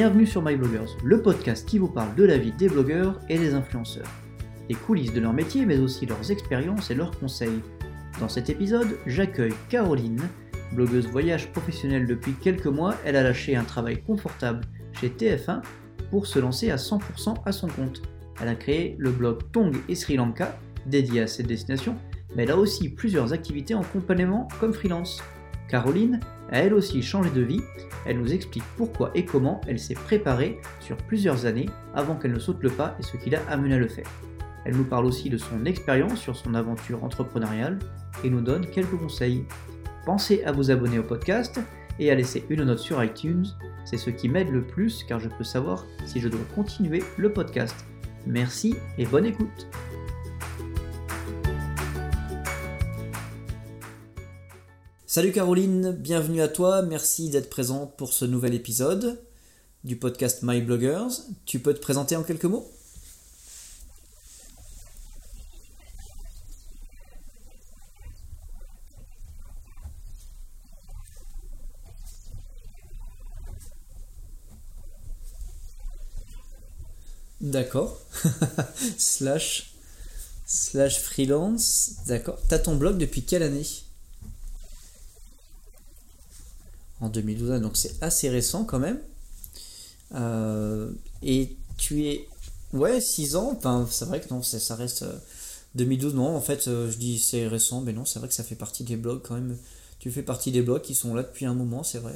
Bienvenue sur MyBloggers, le podcast qui vous parle de la vie des blogueurs et des influenceurs. Les coulisses de leur métier, mais aussi leurs expériences et leurs conseils. Dans cet épisode, j'accueille Caroline, blogueuse voyage professionnelle depuis quelques mois. Elle a lâché un travail confortable chez TF1 pour se lancer à 100% à son compte. Elle a créé le blog Tong et Sri Lanka, dédié à cette destination, mais elle a aussi plusieurs activités en complément comme freelance. Caroline a elle aussi changé de vie, elle nous explique pourquoi et comment elle s'est préparée sur plusieurs années avant qu'elle ne saute le pas et ce qui l'a amené à le faire. Elle nous parle aussi de son expérience sur son aventure entrepreneuriale et nous donne quelques conseils. Pensez à vous abonner au podcast et à laisser une note sur iTunes, c'est ce qui m'aide le plus car je peux savoir si je dois continuer le podcast. Merci et bonne écoute Salut Caroline, bienvenue à toi, merci d'être présente pour ce nouvel épisode du podcast My Bloggers. Tu peux te présenter en quelques mots? D'accord. slash slash freelance. D'accord. T'as ton blog depuis quelle année? En 2012, donc c'est assez récent quand même. Euh, et tu es. Ouais, 6 ans, enfin, c'est vrai que non, ça reste. 2012, euh, non, en fait, euh, je dis c'est récent, mais non, c'est vrai que ça fait partie des blogs quand même. Tu fais partie des blogs qui sont là depuis un moment, c'est vrai,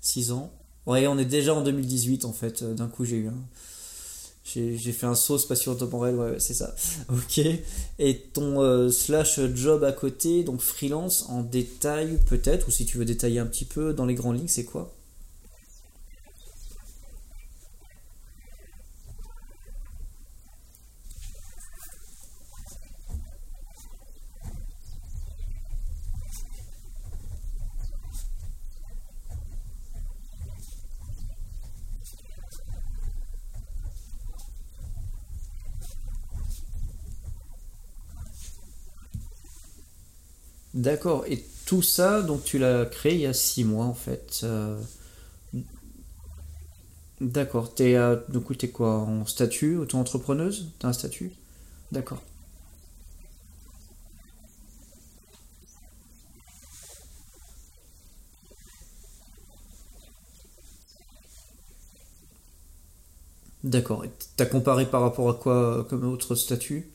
6 ans. Ouais, on est déjà en 2018 en fait, d'un coup j'ai eu un. J'ai fait un saut spatio-temporel, ouais, c'est ça. Ok. Et ton euh, slash job à côté, donc freelance en détail peut-être, ou si tu veux détailler un petit peu dans les grandes lignes, c'est quoi? D'accord. Et tout ça, donc tu l'as créé il y a six mois en fait. Euh, D'accord. T'es, euh, du coup, t'es quoi en statut auto-entrepreneuse? T'as un statut? D'accord. D'accord. Et t'as comparé par rapport à quoi euh, comme autre statut?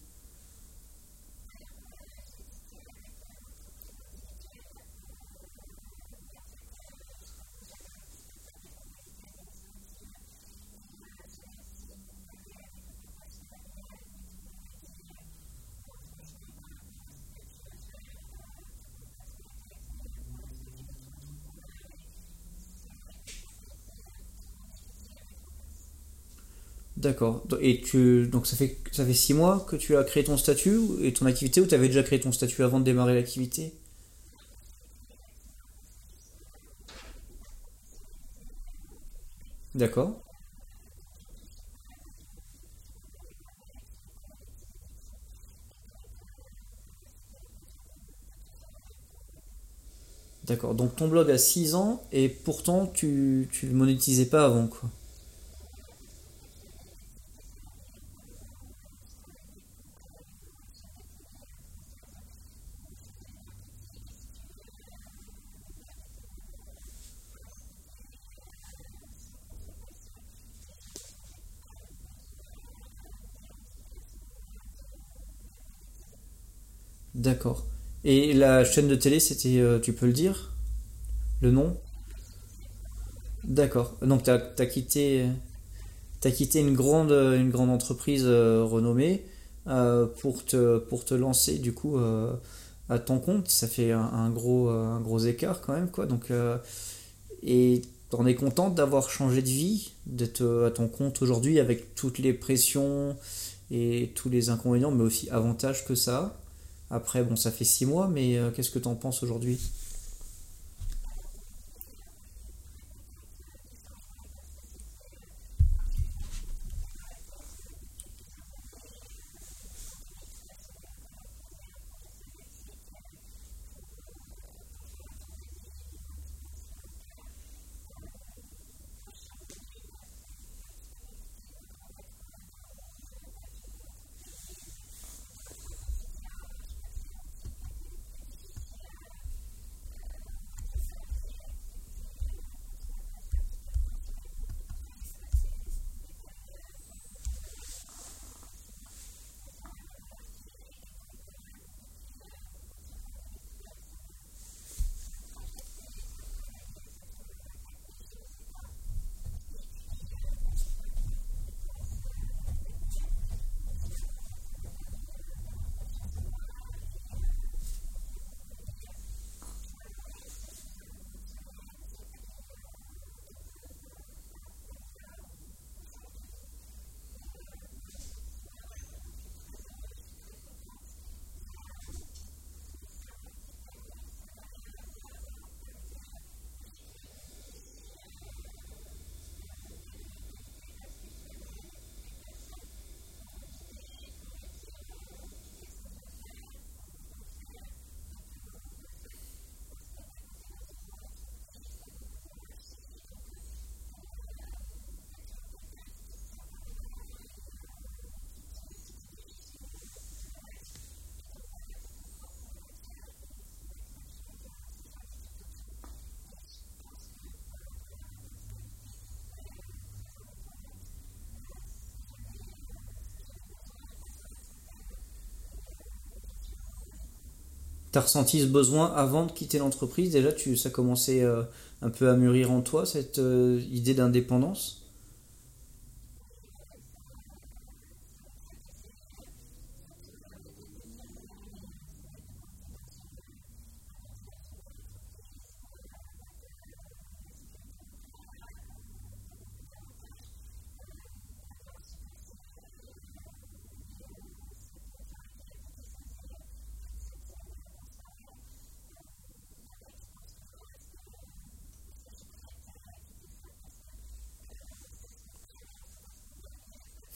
D'accord. Et tu, donc ça fait, ça fait six mois que tu as créé ton statut et ton activité ou tu avais déjà créé ton statut avant de démarrer l'activité? D'accord. D'accord. Donc ton blog a 6 ans et pourtant tu, tu le monétisais pas avant quoi. D'accord. Et la chaîne de télé, c'était, euh, tu peux le dire? Le nom? D'accord. Donc t'as, t'as quitté, quitté une grande, une grande entreprise euh, renommée euh, pour te, pour te lancer du coup à ton compte. Ça fait un, gros, un gros écart quand même, quoi. Donc, et t'en es contente d'avoir changé de vie, d'être à ton compte aujourd'hui avec toutes les pressions et tous les inconvénients, mais aussi avantages que ça. Après, bon, ça fait six mois, mais euh, qu'est-ce que tu en penses aujourd'hui? As ressenti ce besoin avant de quitter l'entreprise? Déjà, tu, ça commençait euh, un peu à mûrir en toi, cette euh, idée d'indépendance?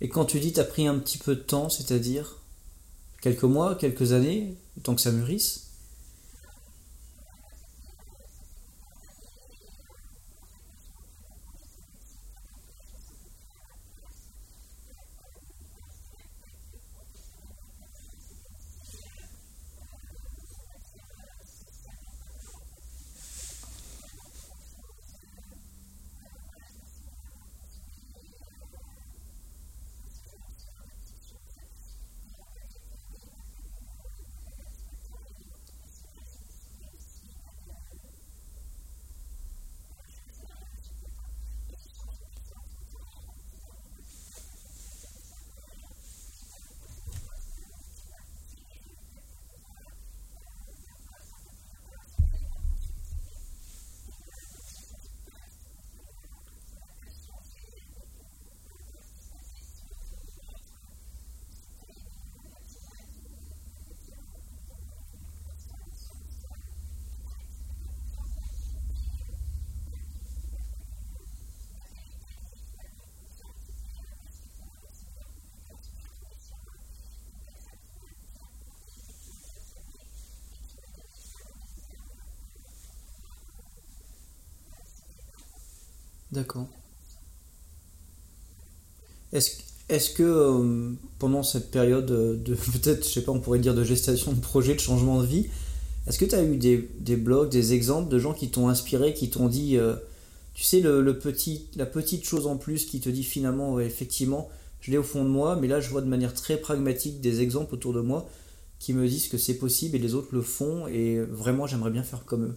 Et quand tu dis t'as pris un petit peu de temps, c'est-à-dire quelques mois, quelques années, tant que ça mûrisse D'accord. Est-ce que euh, pendant cette période de peut-être, je on pourrait dire de gestation de projet, de changement de vie, est-ce que tu as eu des, des, blogs, des exemples de gens qui t'ont inspiré, qui t'ont dit, euh, tu sais, le, petit, la petite chose en plus qui te dit finalement, effectivement, je l'ai au fond de moi, mais là je vois de manière très pragmatique des exemples autour de moi qui me disent que c'est possible et les autres le font et vraiment j'aimerais bien faire comme eux.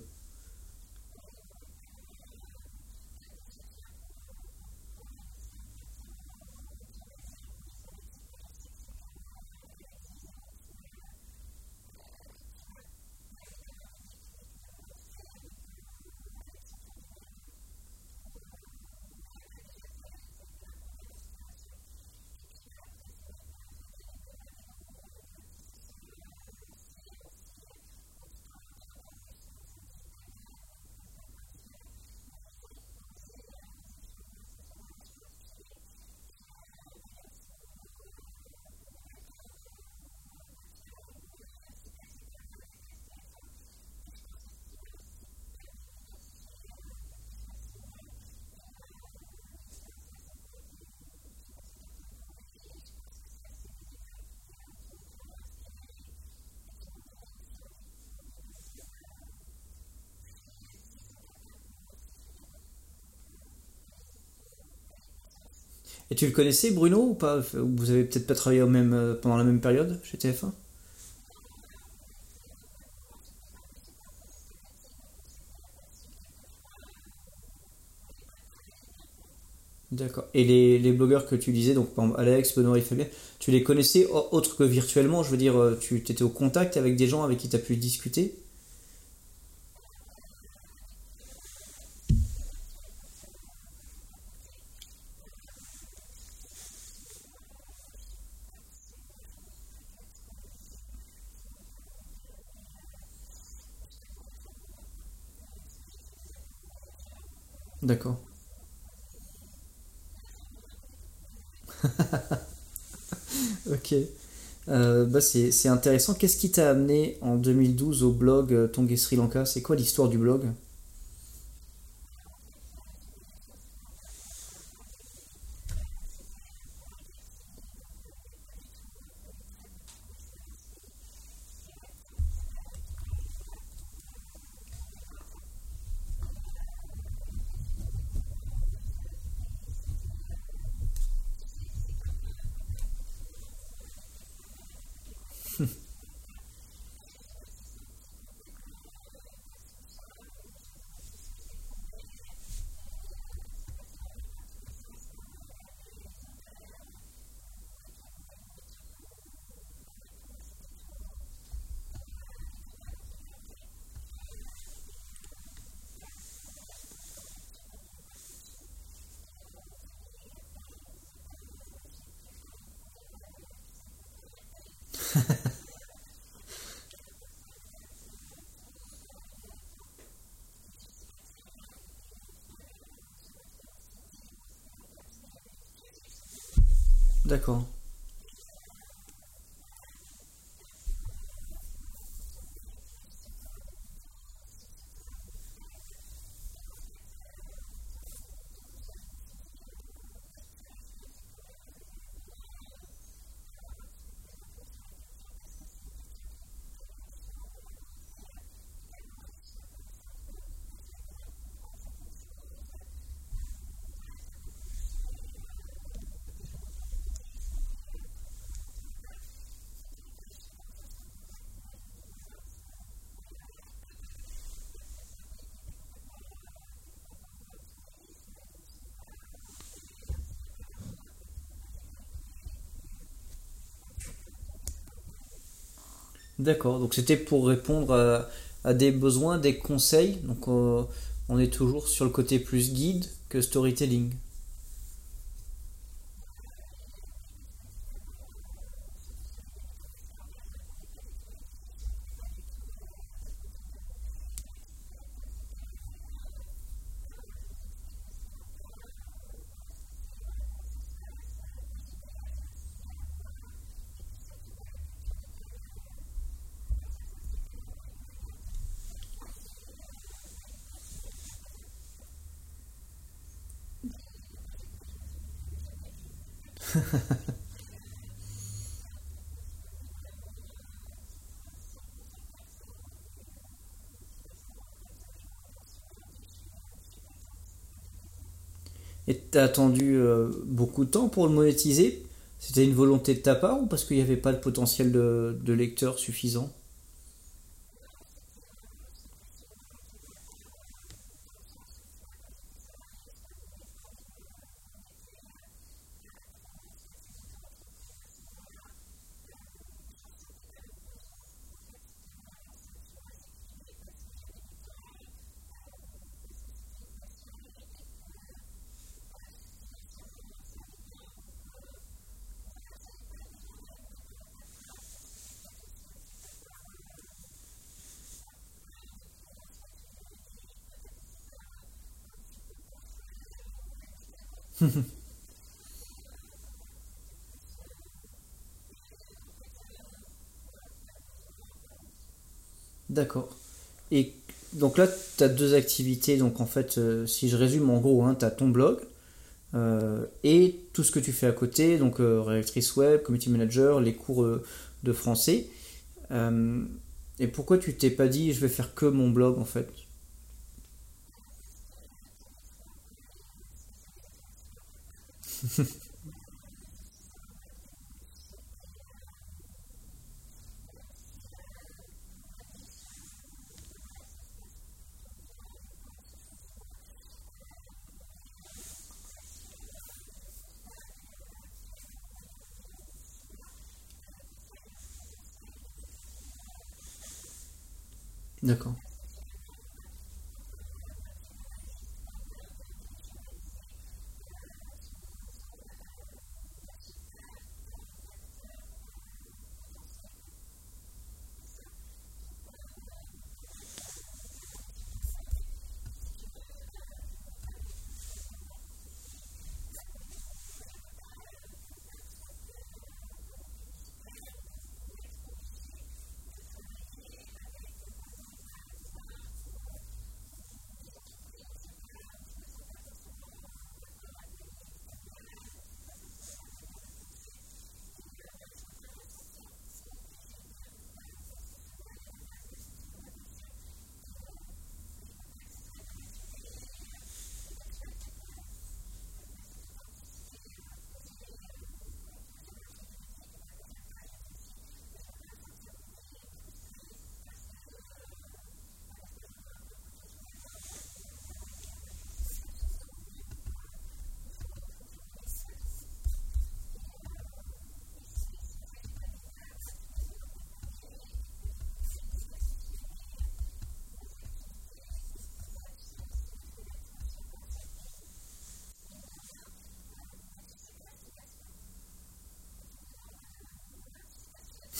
Et tu le connaissais, Bruno, ou pas? Vous avez peut-être pas travaillé au même, euh, pendant la même période chez TF1 D'accord. Et les, blogueurs que tu disais, donc Alex, Benoît et Fabien, tu les connaissais autre que virtuellement? Je veux dire, euh, tu étais au contact avec des gens avec qui tu as pu discuter? D'accord. Ok. Euh, bah c'est intéressant. Qu'est-ce qui t'a amené en 2012 au blog euh, Tongue Sri Lanka? C'est quoi l'histoire du blog? D'accord. D'accord. Donc c'était pour répondre à, à des besoins, des conseils. Donc euh, on est toujours sur le côté plus guide que storytelling. Et t'as attendu euh, beaucoup de temps pour le monétiser? C'était une volonté de ta part ou parce qu'il n'y avait pas de potentiel de, de lecteur suffisant? D'accord. Et donc là, tu as deux activités. Donc en fait, euh, si je résume en gros, hein, tu as ton blog euh, et tout ce que tu fais à côté, donc euh, rédactrice web, community manager, les cours euh, de français. Et pourquoi tu t'es pas dit je vais faire que mon blog en fait? D'accord.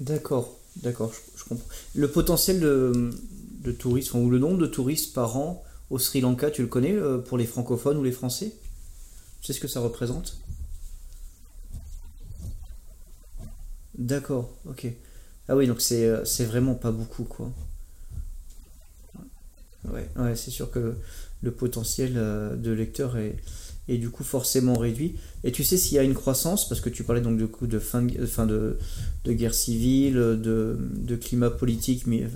D'accord, d'accord, je, comprends. Le potentiel de, de touristes, ou le nombre de touristes par an au Sri Lanka, tu le connais euh, pour les francophones ou les français? Tu sais ce que ça représente? D'accord, ok. Ah oui, donc c'est euh, c'est vraiment pas beaucoup, quoi. Ouais, ouais, c'est sûr que le potentiel euh, de lecteur est, est du coup forcément réduit. Et tu sais s'il y a une croissance, parce que tu parlais donc de coup de fin de, fin de, de guerre civile, de, de climat politique, mais,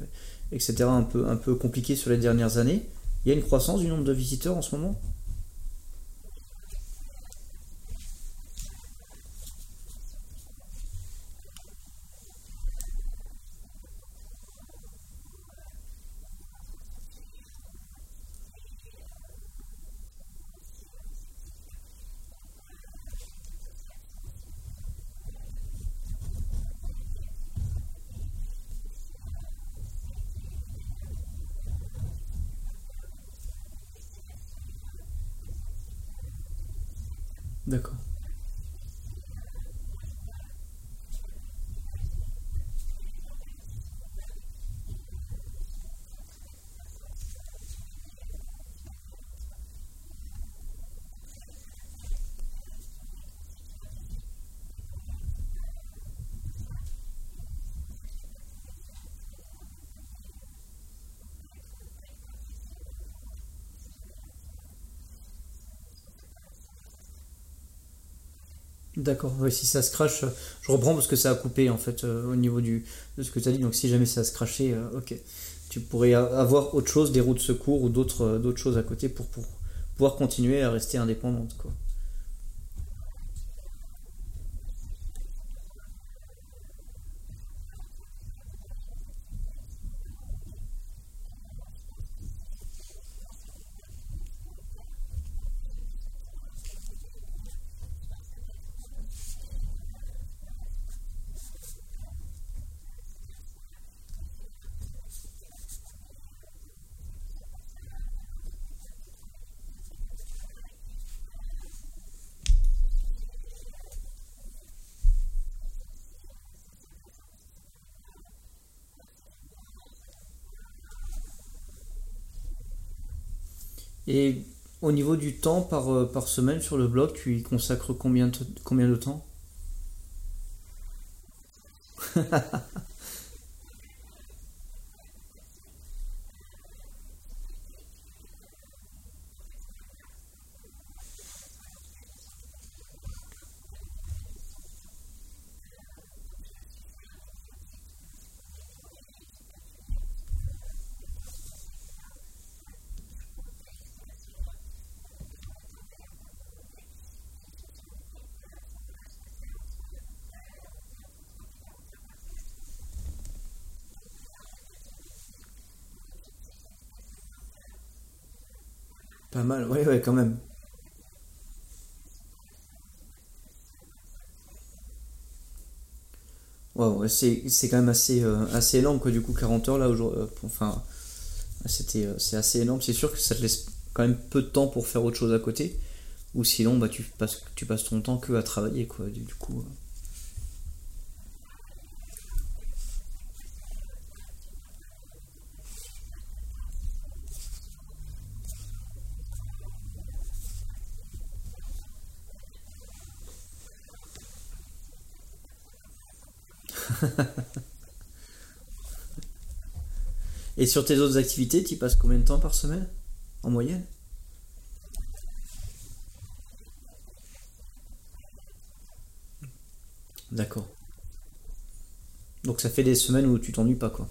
etc., un peu, un peu compliqué sur les dernières années. Il y a une croissance du nombre de visiteurs en ce moment? D'accord. D'accord, si ça se crache, euh, je reprends parce que ça a coupé en fait euh, au niveau du, de ce que tu as dit. Donc si jamais ça se crachait, euh, ok. Tu pourrais avoir autre chose, des routes de secours ou d'autres d'autres choses à côté pour, pour pouvoir continuer à rester indépendante, quoi. Et au niveau du temps par, euh, par semaine sur le blog, tu y consacres combien combien de temps? Pas mal, ouais, ouais, quand même. Ouais, c'est c'est quand même assez, euh, assez énorme, quoi, du coup, 40 heures là, aujourd'hui. euh, enfin, c'était, euh, assez énorme. C'est sûr que ça te laisse quand même peu de temps pour faire autre chose à côté. Ou sinon, bah, tu passes, tu passes ton temps que à travailler, quoi, du, coup. Et sur tes autres activités, tu passes combien de temps par semaine, en moyenne? D'accord. Donc ça fait des semaines où tu t'ennuies pas, quoi.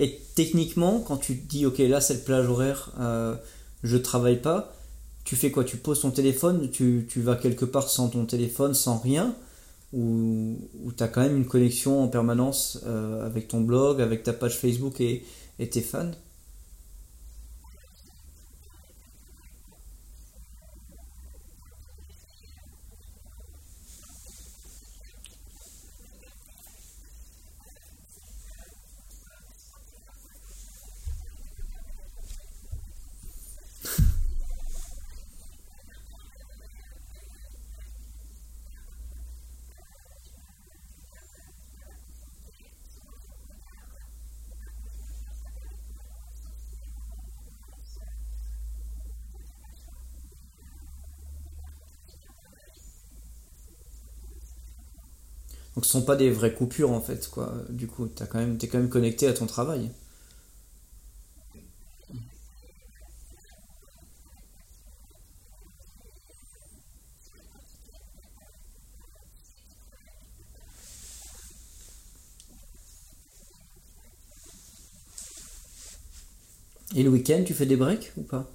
Et techniquement, quand tu te dis, ok, là c'est le plage horaire, euh, je travaille pas, tu fais quoi? Tu poses ton téléphone, tu, vas quelque part sans ton téléphone, sans rien, ou, ou tu quand même une connexion en permanence euh, avec ton blog, avec ta page Facebook et tes fans? Donc ce sont pas des vraies coupures en fait, quoi. Du coup, t'as quand même, t'es quand même connecté à ton travail. Et le week-end, tu fais des breaks ou pas?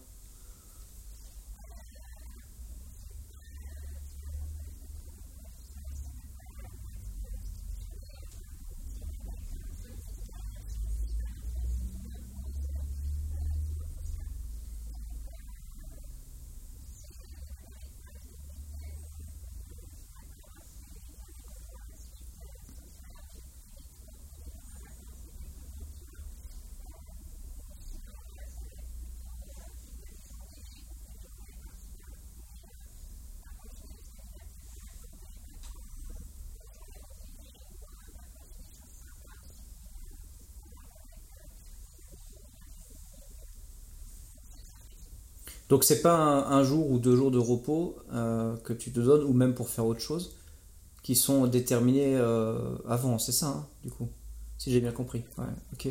Donc c'est pas un, un jour ou deux jours de repos euh, que tu te donnes, ou même pour faire autre chose, qui sont déterminés euh, avant, c'est ça, hein, du coup, si j'ai bien compris. Ouais, ok.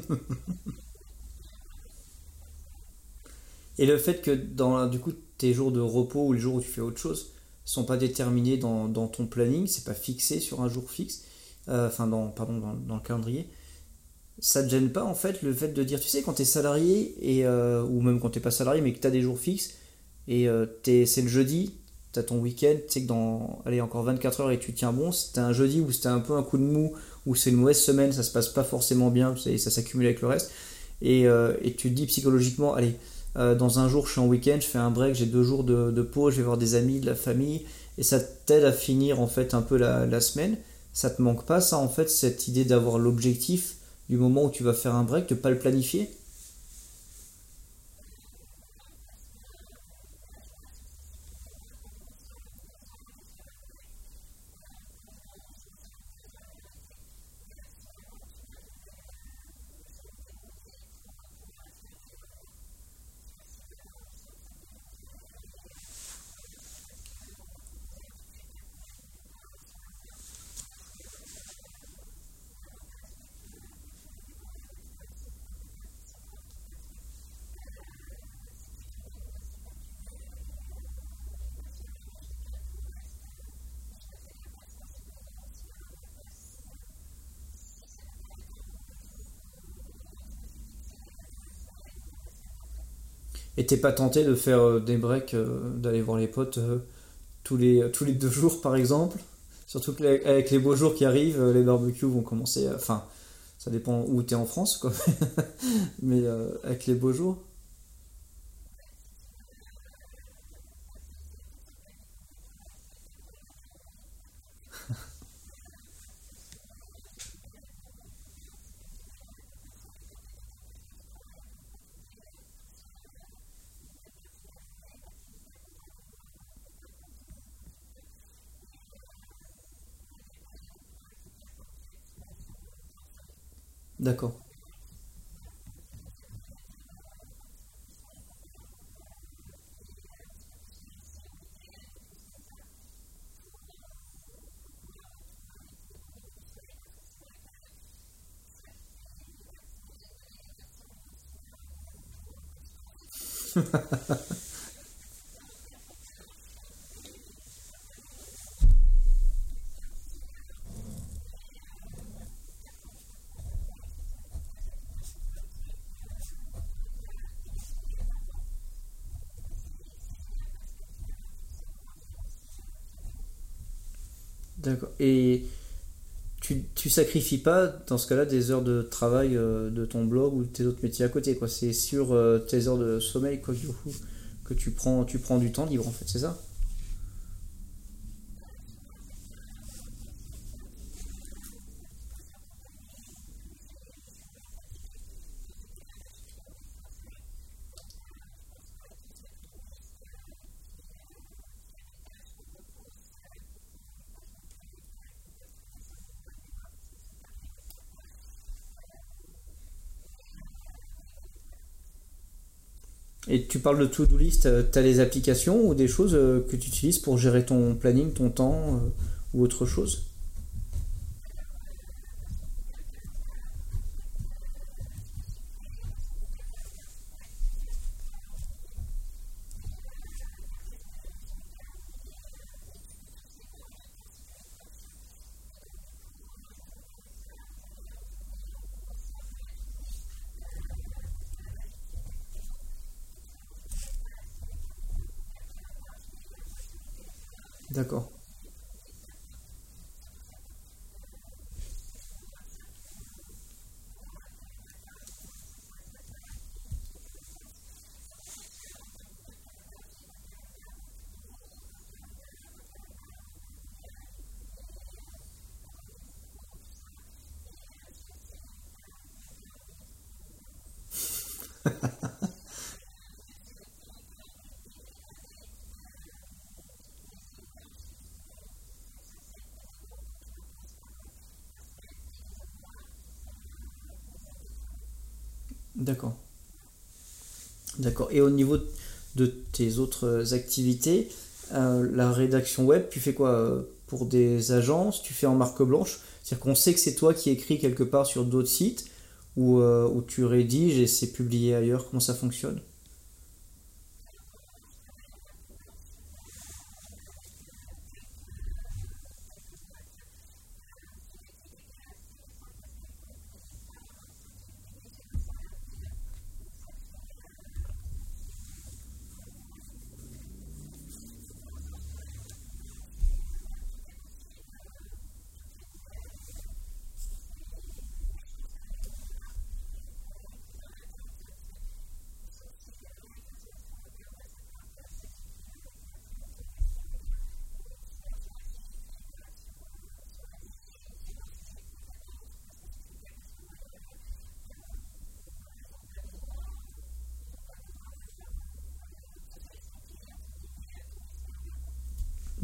Et le fait que dans du coup tes jours de repos ou les jours où tu fais autre chose sont pas déterminés dans, ton planning, c'est pas fixé sur un jour fixe, euh, enfin dans pardon dans, le calendrier, ça te gêne pas en fait le fait de dire tu sais quand tu es salarié et euh, ou même quand t'es pas salarié mais que tu as des jours fixes et euh, t'es- c'est le jeudi, tu as ton week-end, tu sais que dans allez encore 24 heures et tu tiens bon, c'était un jeudi où c'était un peu un coup de mou, où c'est une mauvaise semaine, ça se passe pas forcément bien, et ça s'accumule avec le reste, et, euh, tu te dis psychologiquement, allez, euh, dans un jour je suis en week-end, je fais un break, j'ai deux jours de, de pause, je vais voir des amis, de la famille, et ça t'aide à finir en fait un peu la, la semaine. Ça te manque pas ça en fait, cette idée d'avoir l'objectif du moment où tu vas faire un break, de pas le planifier? Et t'es pas tenté de faire euh, des breaks, euh, d'aller voir les potes euh, tous les, tous les deux jours par exemple Surtout qu'avec les beaux jours qui arrivent, les barbecues vont commencer. Enfin, ça dépend où t'es en France, quoi. Mais avec les beaux jours. D'accord. Et tu, tu sacrifies pas, dans ce cas-là, des heures de travail euh, de ton blog ou de tes autres métiers à côté. C'est sur euh, tes heures de sommeil, quoi, que tu prends, tu prends du temps libre, en fait, c'est ça? Parles de to-do list, tu as des applications ou des choses euh, que tu utilises pour gérer ton planning, ton temps euh, ou autre chose? D'accord. D'accord. D'accord. Et au niveau de tes autres activités, euh, la rédaction web, tu fais quoi euh, pour des agences? Tu fais en marque blanche? C'est-à-dire qu'on sait que c'est toi qui écris quelque part sur d'autres sites ou euh, tu rédiges et c'est publié ailleurs? Comment ça fonctionne?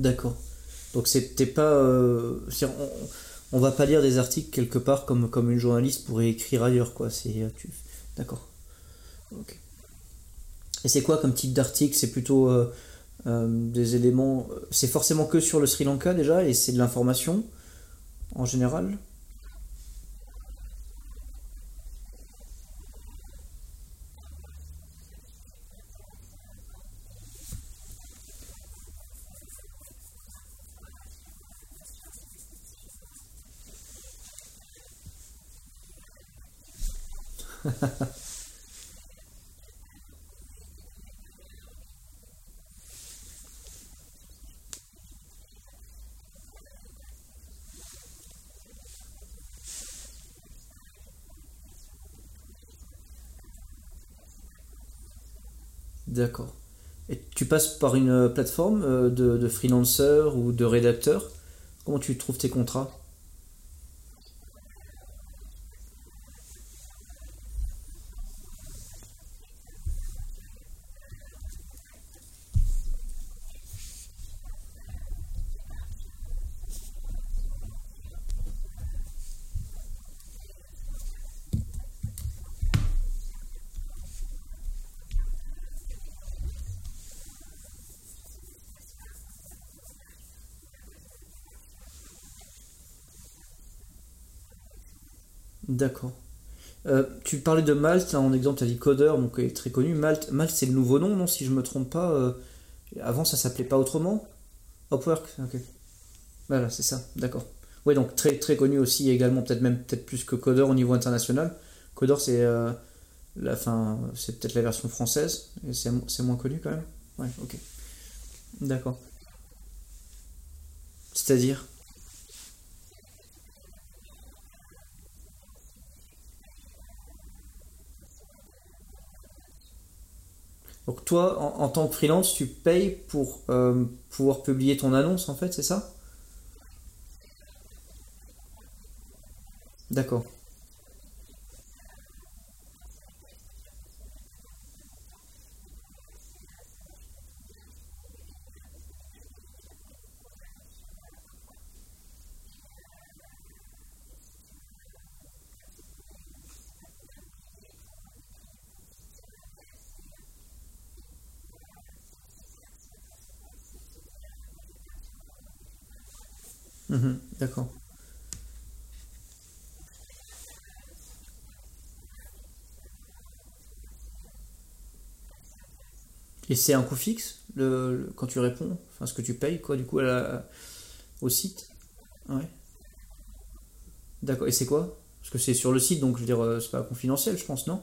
D'accord. Donc c'était pas, euh, on, va pas lire des articles quelque part comme, une journaliste pourrait écrire ailleurs, quoi. C'est, euh. D'accord. Et c'est quoi comme type d'article? C'est plutôt euh, des éléments. C'est forcément que sur le Sri Lanka déjà et c'est de l'information en général? Passes par une euh, plateforme euh, de, de freelancer ou de rédacteur. Comment tu trouves tes contrats? D'accord. Euh, tu parlais de Malte, là, en exemple, tu as dit Coder, donc est très connu. Malte, c'est le nouveau nom, non, si je me trompe pas. euh, avant, ça s'appelait pas autrement? Upwork, ok. Voilà, c'est ça, d'accord. Oui, donc très connu aussi également, peut-être même peut-être plus que Coder au niveau international. Coder, c'est euh, peut-être la version française, et c'est moins connu quand même. Ouais, ok. D'accord. C'est-à-dire? Donc toi, en, tant que freelance, tu payes pour euh, pouvoir publier ton annonce, en fait, c'est ça? D'accord. D'accord. Et c'est un coût fixe le, quand tu réponds, enfin ce que tu payes quoi du coup au site? Ouais. D'accord. Et c'est quoi? Parce que c'est sur le site, donc je veux dire, euh, c'est pas confidentiel, je pense, non?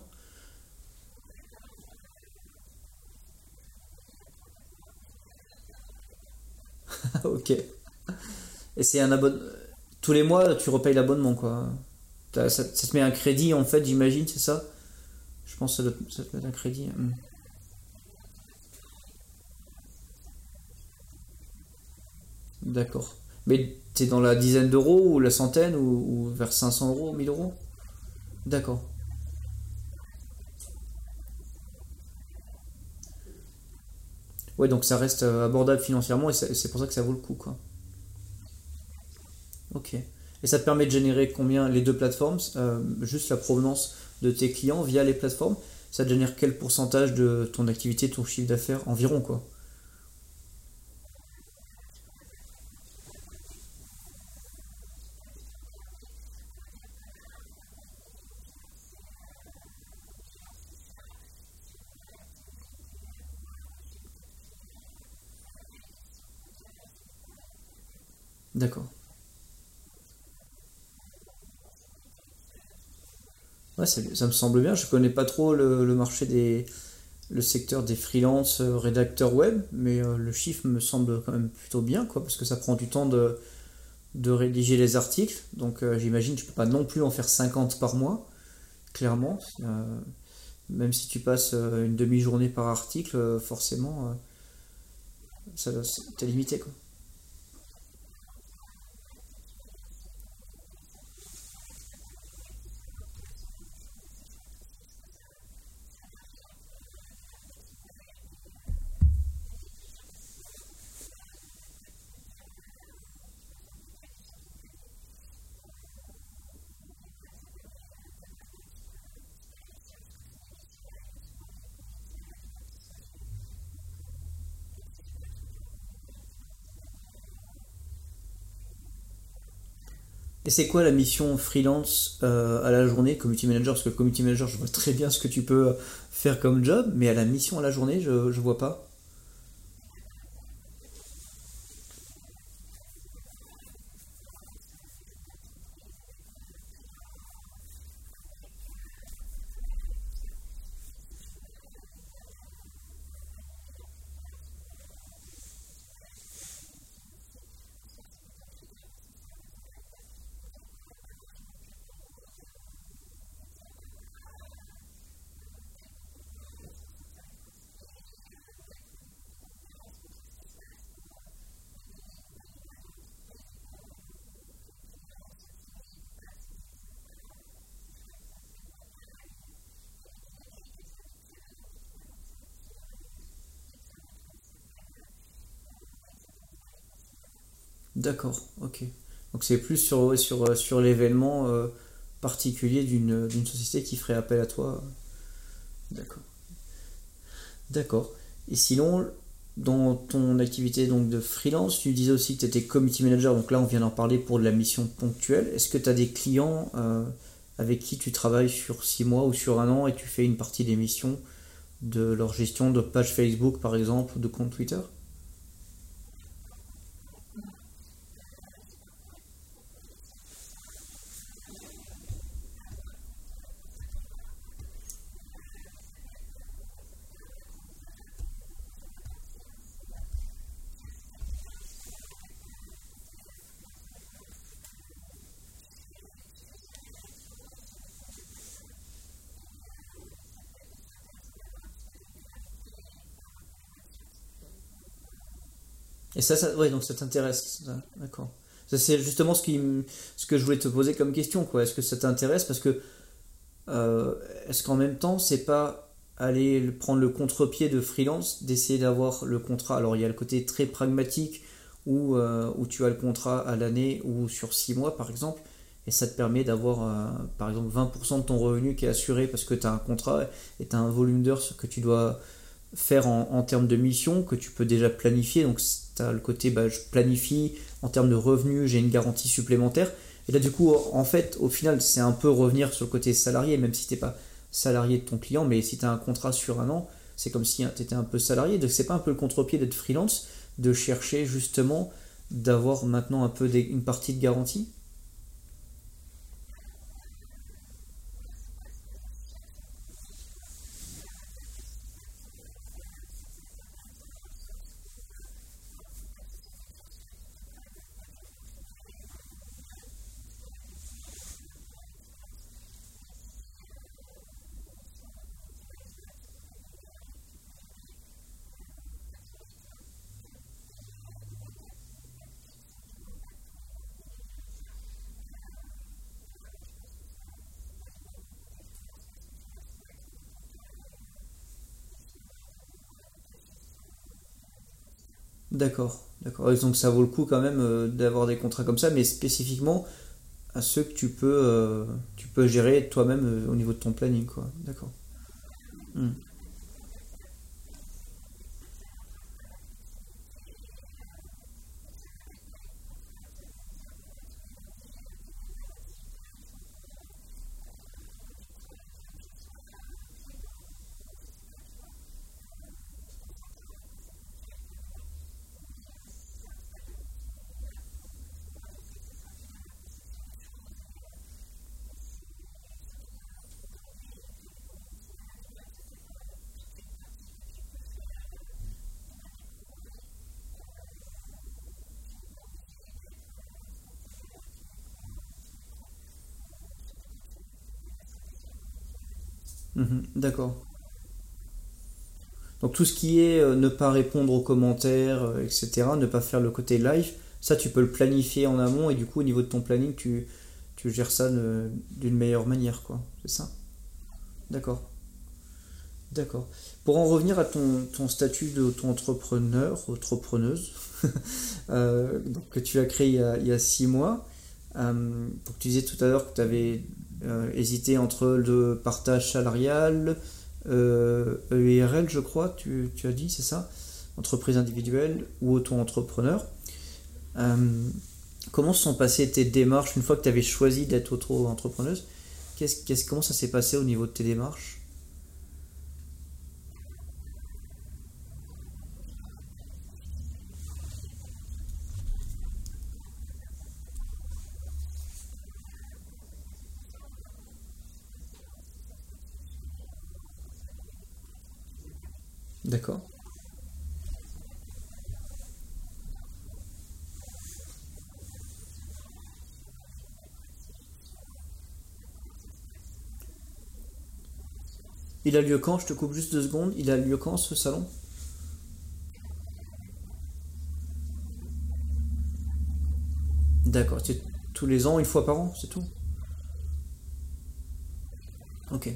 Et c'est un abonnement. Tous les mois, tu repayes l'abonnement, quoi. Ça, te met un crédit, en fait, j'imagine, c'est ça? Je pense que ça, te met un crédit. Hmm. D'accord. Mais t'es dans la dizaine d'euros ou la centaine ou, ou vers 500 euros, 1000 euros? D'accord. Ouais, donc ça reste euh, abordable financièrement et c'est pour ça que ça vaut le coup, quoi. Ok. Et ça te permet de générer combien les deux plateformes, euh, juste la provenance de tes clients via les plateformes, ça te génère quel pourcentage de ton activité, ton chiffre d'affaires environ, quoi? D'accord. Ouais, ça, me semble bien. Je connais pas trop le, marché des, le secteur des freelance euh, rédacteurs web, mais euh, le chiffre me semble quand même plutôt bien, quoi, parce que ça prend du temps de, de rédiger les articles. Donc euh, j'imagine que tu peux pas non plus en faire 50 par mois, clairement. Même si tu passes une demi-journée par article, forcément, ça, t'es limité, quoi. Et c'est quoi la mission freelance euh, à la journée, community manager? Parce que community manager, je vois très bien ce que tu peux faire comme job, mais à la mission à la journée, je, je vois pas. D'accord, ok. Donc c'est plus sur, euh, l'événement euh, particulier d'une d'une société qui ferait appel à toi. D'accord. D'accord. Et sinon, dans ton activité donc de freelance, tu disais aussi que tu étais community manager, donc là on vient d'en parler pour de la mission ponctuelle. Est-ce que tu as des clients euh, avec qui tu travailles sur 6 mois ou sur un an et tu fais une partie des missions de leur gestion de page Facebook par exemple ou de compte Twitter? Et ça, ça ouais, donc ça t'intéresse, d'accord. C'est justement ce qui, ce que je voulais te poser comme question, quoi. Est-ce que ça t'intéresse? Parce que Euh, est-ce qu'en même temps, c'est pas aller le- prendre le contre-pied de freelance, d'essayer d'avoir le contrat? Alors, il y a le côté très pragmatique où, euh, où tu as le contrat à l'année ou sur six mois, par exemple, et ça te permet d'avoir, euh, par exemple, 20% de ton revenu qui est assuré parce que tu as un contrat et tu as un volume d'heures que tu dois faire en, en termes de mission que tu peux déjà planifier. Donc, tu le côté, bah, je planifie en termes de revenus, j'ai une garantie supplémentaire. Et là, du coup, en fait, au final, c'est un peu revenir sur le côté salarié, même si t'es pas salarié de ton client, mais si tu as un contrat sur un an, c'est comme si tu étais un peu salarié. Donc, c'est pas un peu le contre-pied d'être freelance, de chercher justement d'avoir maintenant un peu une partie de garantie? D'accord, d'accord. Donc, ça vaut le coup quand même euh, d'avoir des contrats comme ça, mais spécifiquement à ceux que tu peux, euh, gérer toi-même euh, au niveau de ton planning. D'accord. Hmm. Mhm, d'accord. Donc tout ce qui est euh, ne pas répondre aux commentaires, euh, etc., ne pas faire le côté live, ça tu peux le planifier en amont et du coup au niveau de ton planning tu, gères ça de- d'une meilleure manière, quoi. C'est ça? D'accord. D'accord. Pour en revenir à ton, ton statut d'auto-entrepreneur, entrepreneuse, euh, que tu as créé il y a, six mois, euh, donc tu disais tout à l'heure que tu avais euh, hésité entre le partage salarial, euh, EIRL, je crois, tu, as dit, c'est ça? Entreprise individuelle ou auto-entrepreneur. Euh, comment se sont passées tes démarches une fois que tu avais choisi d'être auto-entrepreneuse? Comment ça s'est passé au niveau de tes démarches? D'accord. Il a lieu quand? Je te coupe juste deux secondes. Il a lieu quand ce salon? D'accord. C'est tous les ans, une fois par an, c'est tout? Ok.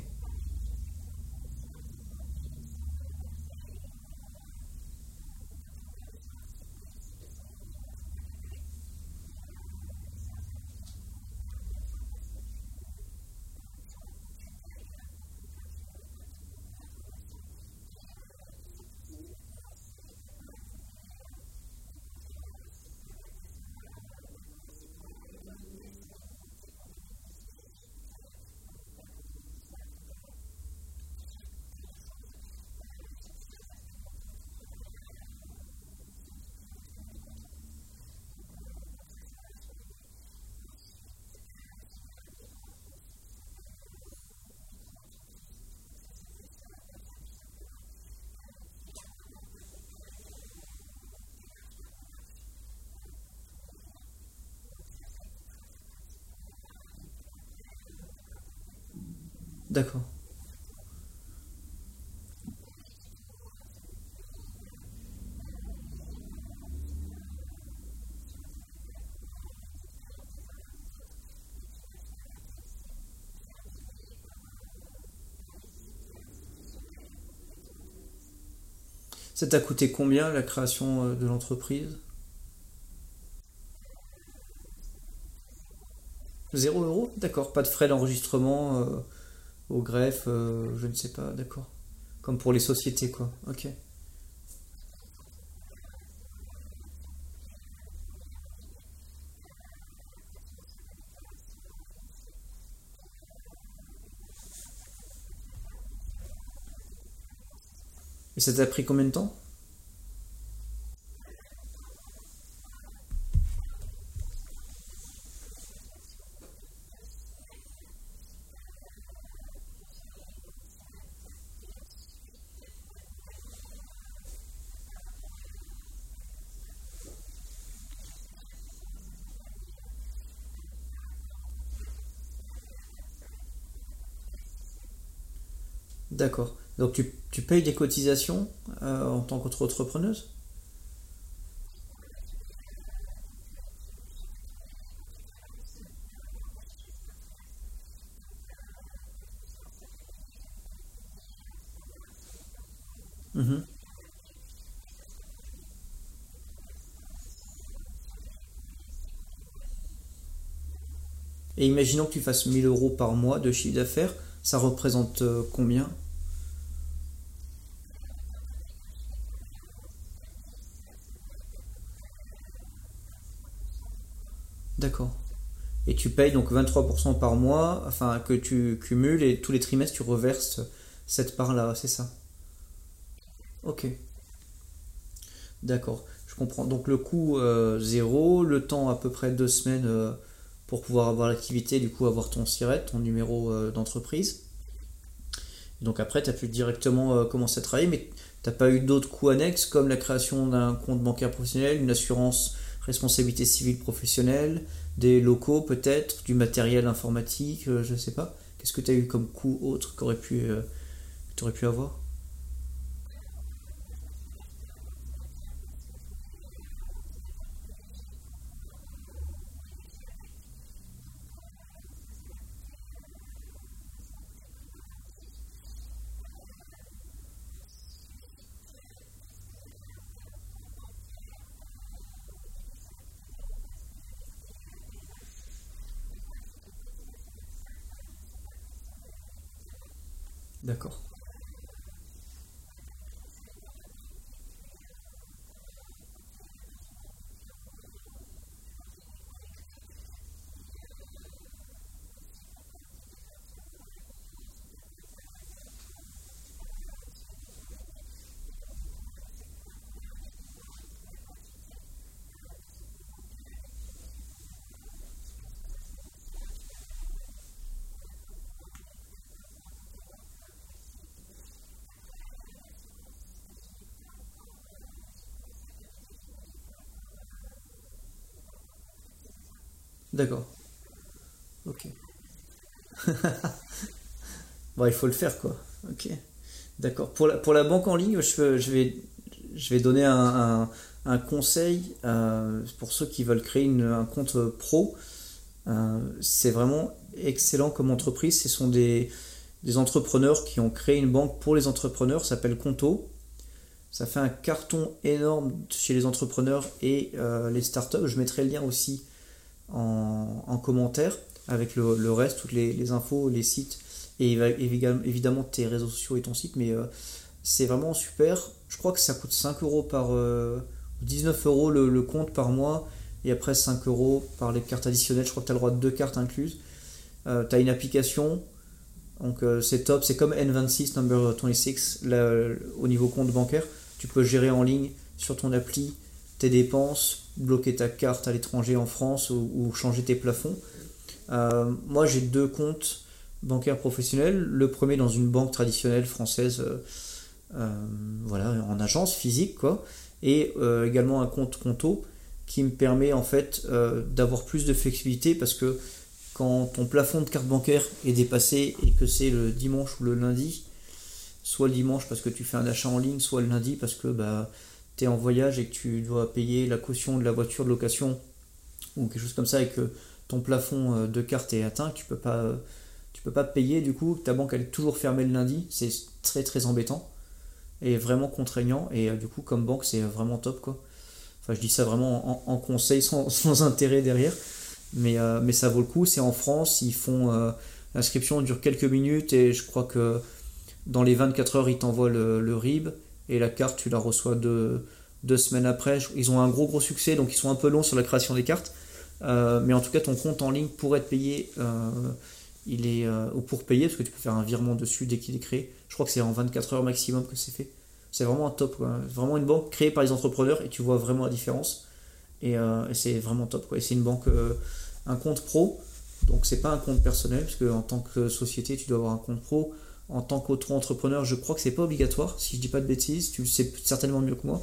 D'accord. Ça t'a coûté combien la création euh, de l'entreprise? Zéro euro? D'accord, pas de frais d'enregistrement euh, au greffe, euh, je ne sais pas, d'accord. Comme pour les sociétés, quoi. Ok. Et ça t'a pris combien de temps? D'accord. Donc tu, tu payes des cotisations euh, en tant qu'auto-entrepreneuse Mhm. Et imaginons que tu fasses 1000 euros par mois de chiffre d'affaires, ça représente euh, combien? D'accord. Et tu payes donc 23% par mois, enfin que tu cumules et tous les trimestres tu reverses cette part-là, c'est ça? Ok, d'accord, je comprends. Donc le coût euh, zéro, le temps à peu près deux semaines euh, pour pouvoir avoir l'activité, du coup avoir ton SIRET, ton numéro euh, d'entreprise. Donc après, tu as pu directement euh, commencer à travailler, mais t'as pas eu d'autres coûts annexes comme la création d'un compte bancaire professionnel, une assurance responsabilité civile professionnelle, des locaux peut-être, du matériel informatique, euh, je sais pas. Qu'est-ce que tu as eu comme coût autre qu'aurait pu, euh, que t'aurais pu avoir? D'accord. D'accord. Ok. Bon, il faut le faire quoi. Ok. D'accord. Pour la, pour la banque en ligne, je, je vais, je vais donner un, un- conseil euh, pour ceux qui veulent créer une- un compte pro. Euh, c'est vraiment excellent comme entreprise. Ce sont des, des entrepreneurs qui ont créé une banque pour les entrepreneurs, ça s'appelle Conto. Ça fait un carton énorme chez les entrepreneurs et euh, les startups. Je mettrai le lien aussi en, en commentaire avec le, reste, toutes les, infos, les sites et évi- évidemment tes réseaux sociaux et ton site. Mais euh, c'est vraiment super. Je crois que ça coûte 5 euros par... euh, 19 euros le, le compte par mois et après 5 euros par les cartes additionnelles. Je crois que tu as le droit de deux cartes incluses. Euh, tu as une application, donc euh, c'est top. C'est comme N26 Number 26 là, au niveau compte bancaire. Tu peux gérer en ligne sur ton appli tes dépenses, bloquer ta carte à l'étranger en France ou, changer tes plafonds. Euh, moi, j'ai deux comptes bancaires professionnels. Le premier dans une banque traditionnelle française, euh, euh, voilà, en agence physique, quoi. Et également un compte conto qui me permet en fait d'avoir plus de flexibilité parce que quand ton plafond de carte bancaire est dépassé et que c'est le dimanche ou le lundi, soit le dimanche parce que tu fais un achat en ligne, soit le lundi parce que bah, tu es en voyage et que tu dois payer la caution de la voiture de location ou quelque chose comme ça et que ton plafond euh, de carte est atteint, tu peux pas, euh, tu peux pas payer du coup, ta banque est toujours fermée le lundi, c'est très très embêtant et vraiment contraignant. Et euh, du coup comme banque c'est vraiment top quoi. Enfin je dis ça vraiment en, conseil sans, intérêt derrière, mais, mais ça vaut le coup, c'est en France, ils font l'inscription dure quelques minutes et je crois que dans les 24 heures ils t'envoient le, RIB et la carte tu la reçois deux, deux semaines après. Ils ont un gros gros succès donc ils sont un peu longs sur la création des cartes euh, mais en tout cas, ton compte en ligne pour être payé, euh, il est, euh, ou pour payer, parce que tu peux faire un virement dessus dès qu'il est créé. Je crois que c'est en 24 heures maximum que c'est fait. C'est vraiment un top, vraiment une banque créée par les entrepreneurs et tu vois vraiment la différence. Et, c'est vraiment top. Et c'est une banque, un compte pro, donc c'est pas un compte personnel, parce qu'en tant que société, tu dois avoir un compte pro. En tant qu'auto-entrepreneur, je crois que c'est pas obligatoire, si je dis pas de bêtises, tu le sais certainement mieux que moi.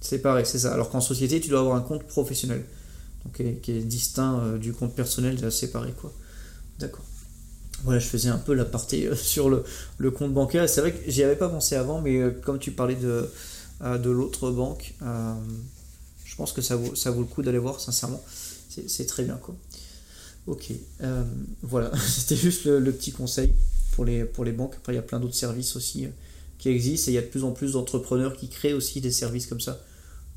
C'est pareil, c'est ça. Alors qu'en société, tu dois avoir un compte professionnel, donc qui est, distinct euh, du compte personnel, séparé quoi. D'accord. Voilà, je faisais un peu la partie euh, sur le, compte bancaire. C'est vrai que j'y avais pas pensé avant, mais euh, comme tu parlais de, l'autre banque, pense que ça vaut, ça vaut le coup d'aller voir, sincèrement. C'est très bien quoi. Ok, voilà, c'était juste le, petit conseil pour les, pour les banques. Après, il y a plein d'autres services aussi qui existent et il y a de plus en plus d'entrepreneurs qui créent aussi des services comme ça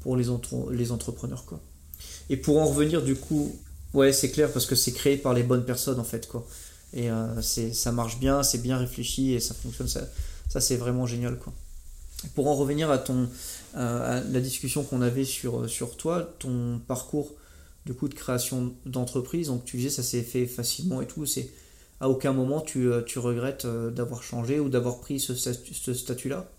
pour les, les entrepreneurs. Quoi. Et pour en revenir, du coup, ouais, c'est clair parce que c'est créé par les bonnes personnes en fait. Quoi. Et euh, ça marche bien, c'est bien réfléchi et ça fonctionne. Ça, ça c'est vraiment génial. Quoi. Pour en revenir à, ton, à la discussion qu'on avait sur, toi, ton parcours du coup de création d'entreprise, donc tu disais ça s'est fait facilement et tout, c'est à aucun moment tu, euh, regrettes euh, d'avoir changé ou d'avoir pris ce, ce statut-là?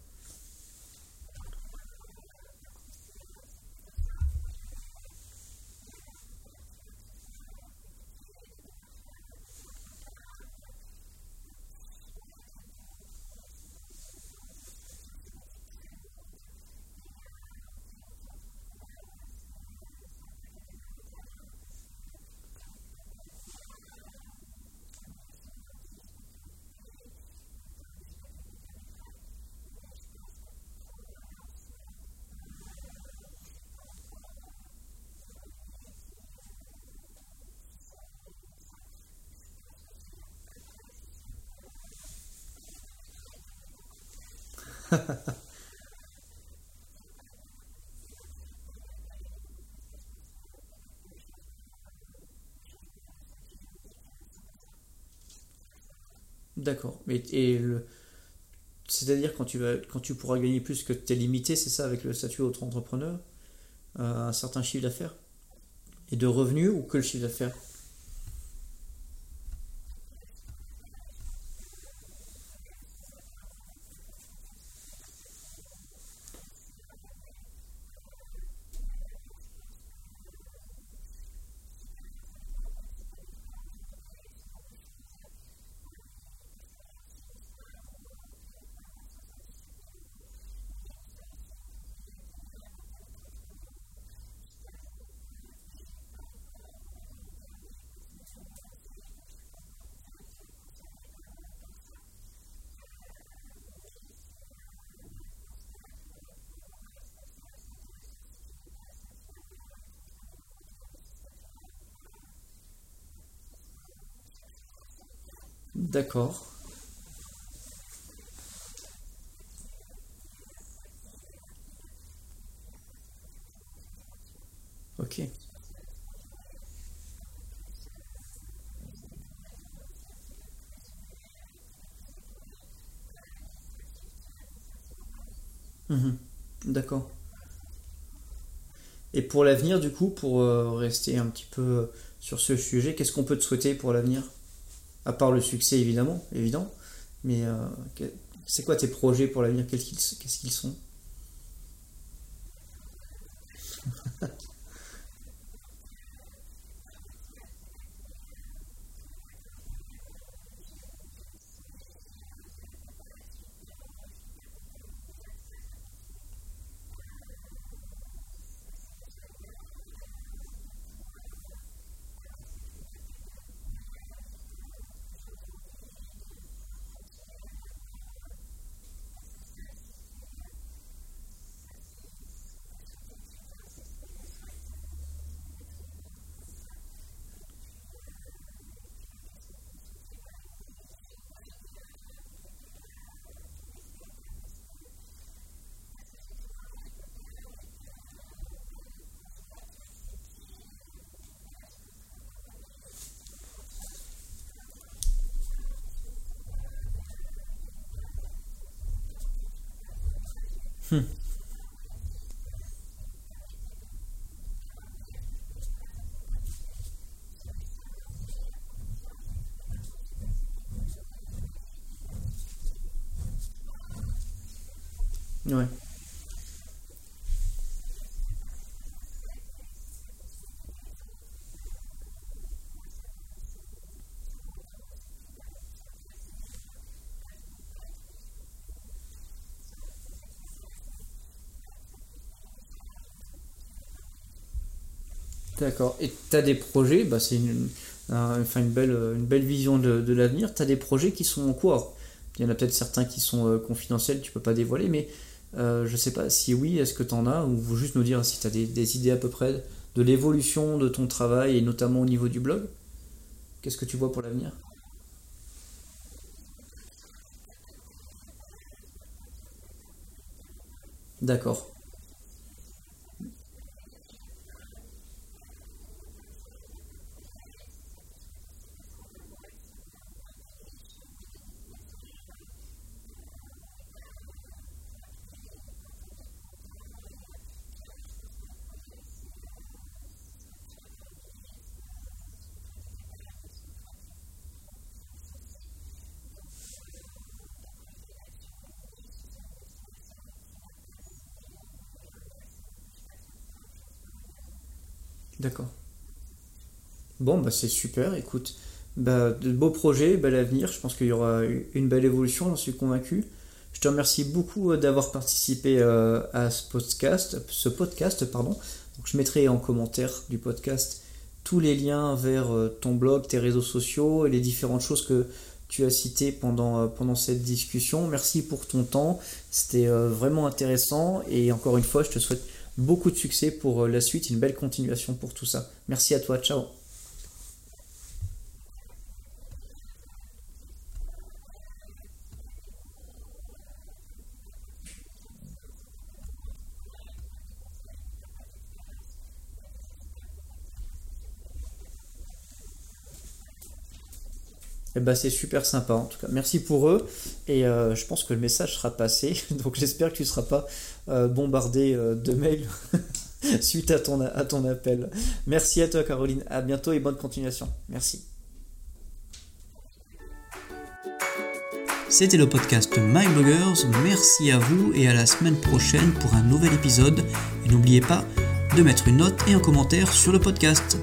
D'accord. Mais c'est-à-dire quand tu vas, quand tu pourras gagner plus que tu es limité, c'est ça avec le statut auto-entrepreneur, un certain chiffre d'affaires? Et de revenus ou que le chiffre d'affaires? D'accord. Ok. Mhm. D'accord. Et pour l'avenir, du coup, pour euh, rester un petit peu sur ce sujet, qu'est-ce qu'on peut te souhaiter pour l'avenir? À part le succès, évidemment, évident. Mais euh, c'est quoi tes projets pour l'avenir? Qu'est-ce qu'ils sont? Hmm. D'accord. Et tu as des projets, bah, c'est une, belle, vision de, l'avenir. Tu as des projets qui sont en cours. Il y en a peut-être certains qui sont euh, confidentiels, tu peux pas dévoiler, mais euh, je sais pas si oui, est-ce que tu en as, ou juste nous dire si tu as des, idées à peu près de l'évolution de ton travail et notamment au niveau du blog. Qu'est-ce que tu vois pour l'avenir? D'accord. D'accord. Bon, bah c'est super, écoute. Bah, de beaux projets, bel avenir. Je pense qu'il y aura une belle évolution, j'en suis convaincu. Je te remercie beaucoup euh, d'avoir participé euh, à ce podcast, ce podcast, pardon. Je mettrai en commentaire du podcast tous les liens vers euh, ton blog, tes réseaux sociaux et les différentes choses que tu as citées pendant, pendant cette discussion. Merci pour ton temps, c'était vraiment intéressant et encore une fois, je te souhaite beaucoup de succès pour la suite, une belle continuation pour tout ça. Merci à toi, ciao. Eh ben, c'est super sympa en tout cas. Merci pour eux et euh, je pense que le message sera passé. Donc j'espère que tu ne seras pas euh, bombardé euh, de mails suite à ton, à ton appel. Merci à toi Caroline. À bientôt et bonne continuation. Merci. C'était le podcast My Bloggers. Merci à vous et à la semaine prochaine pour un nouvel épisode. Et n'oubliez pas de mettre une note et un commentaire sur le podcast.